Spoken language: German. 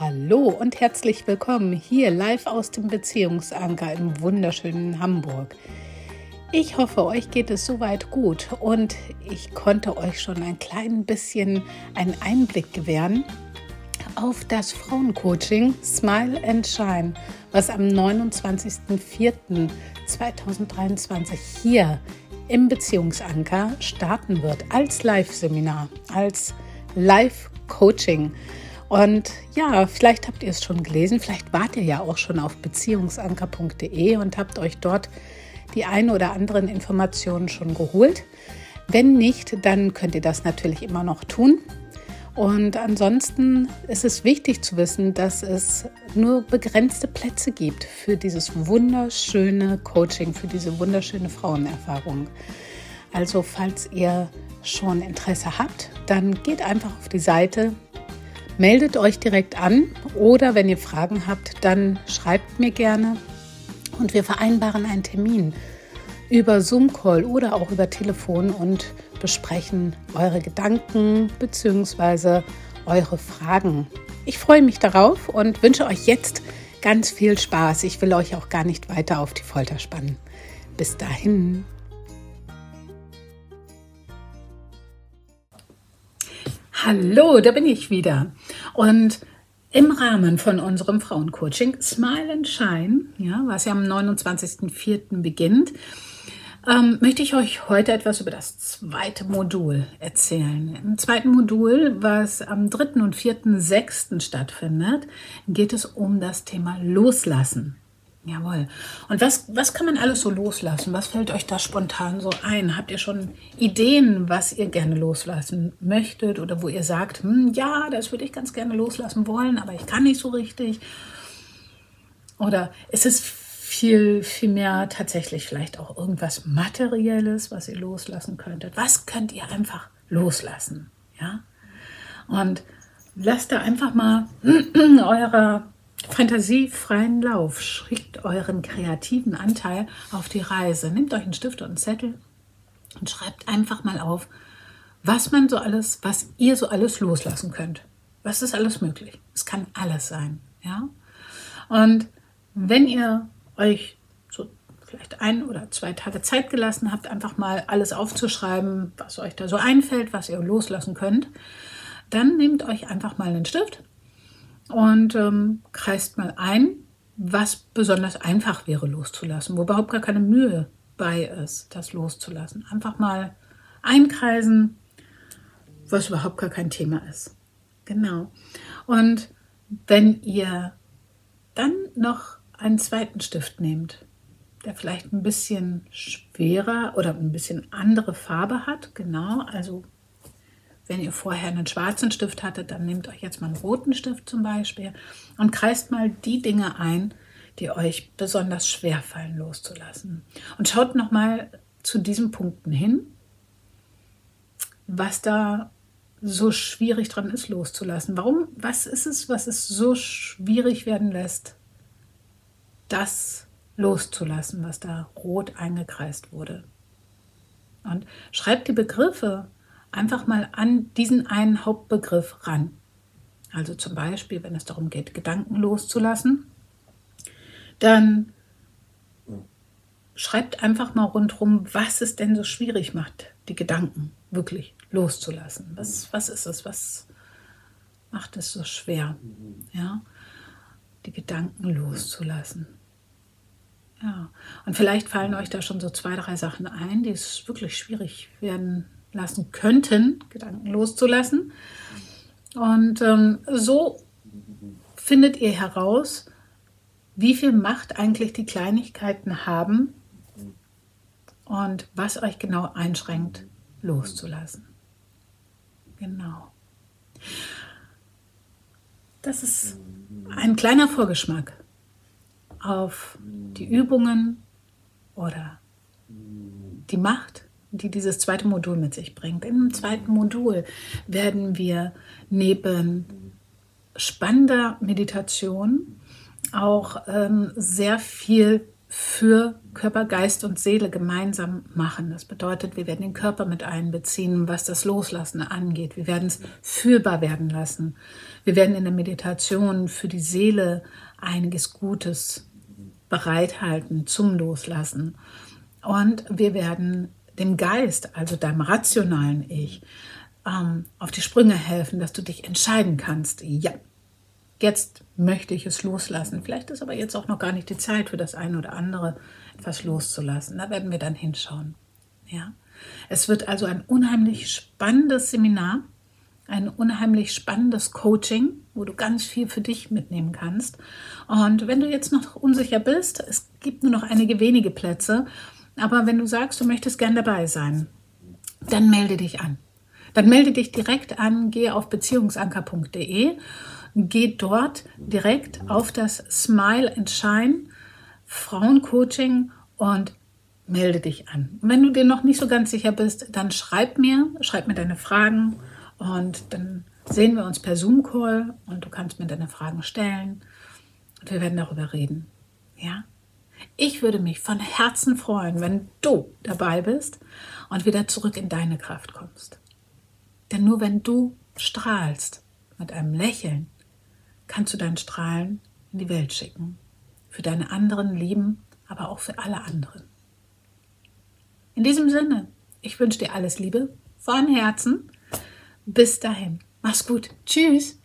Hallo und herzlich willkommen hier live aus dem Beziehungsanker im wunderschönen Hamburg. Ich hoffe, euch geht es soweit gut und ich konnte euch schon ein klein bisschen einen Einblick gewähren auf das Frauencoaching Smile and Shine, was am 29.04.2023 hier im Beziehungsanker starten wird als Live-Seminar, als Live-Coaching. Und ja, vielleicht habt ihr es schon gelesen, vielleicht wart ihr ja auch schon auf beziehungsanker.de und habt euch dort die ein oder anderen Informationen schon geholt. Wenn nicht, dann könnt ihr das natürlich immer noch tun. Und ansonsten ist es wichtig zu wissen, dass es nur begrenzte Plätze gibt für dieses wunderschöne Coaching, für diese wunderschöne Frauenerfahrung. Also falls ihr schon Interesse habt, dann geht einfach auf die Seite meldet euch direkt an oder wenn ihr Fragen habt, dann schreibt mir gerne und wir vereinbaren einen Termin über Zoom-Call oder auch über Telefon und besprechen eure Gedanken bzw. eure Fragen. Ich freue mich darauf und wünsche euch jetzt ganz viel Spaß. Ich will euch auch gar nicht weiter auf die Folter spannen. Bis dahin. Hallo, da bin ich wieder. Und im Rahmen von unserem Frauencoaching Smile and Shine, ja, was ja am 29.04. beginnt, ähm, möchte ich euch heute etwas über das zweite Modul erzählen. Im zweiten Modul, was am 3. und 4.06. stattfindet, geht es um das Thema Loslassen. Jawohl. Und was, was kann man alles so loslassen? Was fällt euch da spontan so ein? Habt ihr schon Ideen, was ihr gerne loslassen möchtet oder wo ihr sagt, hm, ja, das würde ich ganz gerne loslassen wollen, aber ich kann nicht so richtig? Oder ist es viel, viel mehr tatsächlich vielleicht auch irgendwas Materielles, was ihr loslassen könntet? Was könnt ihr einfach loslassen? Ja? Und lasst da einfach mal eurer fantasiefreien Lauf. Schickt euren kreativen Anteil auf die Reise. Nehmt euch einen Stift und einen Zettel und schreibt einfach mal auf, was man so alles, was ihr so alles loslassen könnt. Was ist alles möglich? Es kann alles sein, ja? Und wenn ihr euch so vielleicht ein oder zwei Tage Zeit gelassen habt, einfach mal alles aufzuschreiben, was euch da so einfällt, was ihr loslassen könnt, dann nehmt euch einfach mal einen Stift und ähm, kreist mal ein, was besonders einfach wäre loszulassen, wo überhaupt gar keine Mühe bei ist, das loszulassen. Einfach mal einkreisen, was überhaupt gar kein Thema ist. Genau. Und wenn ihr dann noch einen zweiten Stift nehmt, der vielleicht ein bisschen schwerer oder ein bisschen andere Farbe hat, genau, also wenn ihr vorher einen schwarzen Stift hattet, dann nehmt euch jetzt mal einen roten Stift zum Beispiel und kreist mal die Dinge ein, die euch besonders schwer fallen loszulassen. Und schaut nochmal zu diesen Punkten hin, was da so schwierig dran ist loszulassen. Warum? Was ist es, was es so schwierig werden lässt, das loszulassen, was da rot eingekreist wurde? Und schreibt die Begriffe einfach mal an diesen einen Hauptbegriff ran. Also zum Beispiel, wenn es darum geht, Gedanken loszulassen, dann schreibt einfach mal rundherum, was es denn so schwierig macht, die Gedanken wirklich loszulassen. Was, was ist es? Was macht es so schwer? Ja, die Gedanken loszulassen. Ja, und vielleicht fallen euch da schon so zwei, drei Sachen ein, die es wirklich schwierig werden lassen könnten, Gedanken loszulassen. Und ähm, so findet ihr heraus, wie viel Macht eigentlich die Kleinigkeiten haben und was euch genau einschränkt, loszulassen. Genau. Das ist ein kleiner Vorgeschmack auf die Übungen oder die Macht, die dieses zweite Modul mit sich bringt. In dem zweiten Modul werden wir neben spannender Meditation auch ähm, sehr viel für Körper, Geist und Seele gemeinsam machen. Das bedeutet, wir werden den Körper mit einbeziehen, was das Loslassen angeht. Wir werden es fühlbar werden lassen. Wir werden in der Meditation für die Seele einiges Gutes bereithalten zum Loslassen. Und wir werden dem Geist, also deinem rationalen Ich, ähm, auf die Sprünge helfen, dass du dich entscheiden kannst. Ja, jetzt möchte ich es loslassen. Vielleicht ist aber jetzt auch noch gar nicht die Zeit für das eine oder andere etwas loszulassen. Da werden wir dann hinschauen. Ja. Es wird also ein unheimlich spannendes Seminar, ein unheimlich spannendes Coaching, wo du ganz viel für dich mitnehmen kannst. Und wenn du jetzt noch unsicher bist, es gibt nur noch einige wenige Plätze, aber wenn du sagst, du möchtest gern dabei sein, dann melde dich an. Dann melde dich direkt an, geh auf beziehungsanker.de, geh dort direkt auf das Smile and Shine Frauencoaching und melde dich an. wenn du dir noch nicht so ganz sicher bist, dann schreib mir, schreib mir deine Fragen und dann sehen wir uns per Zoom-Call und du kannst mir deine Fragen stellen und wir werden darüber reden. Ja? Ich würde mich von Herzen freuen, wenn du dabei bist und wieder zurück in deine Kraft kommst. Denn nur wenn du strahlst mit einem Lächeln, kannst du dein Strahlen in die Welt schicken. Für deine anderen Lieben, aber auch für alle anderen. In diesem Sinne, ich wünsche dir alles Liebe von Herzen. Bis dahin. Mach's gut. Tschüss.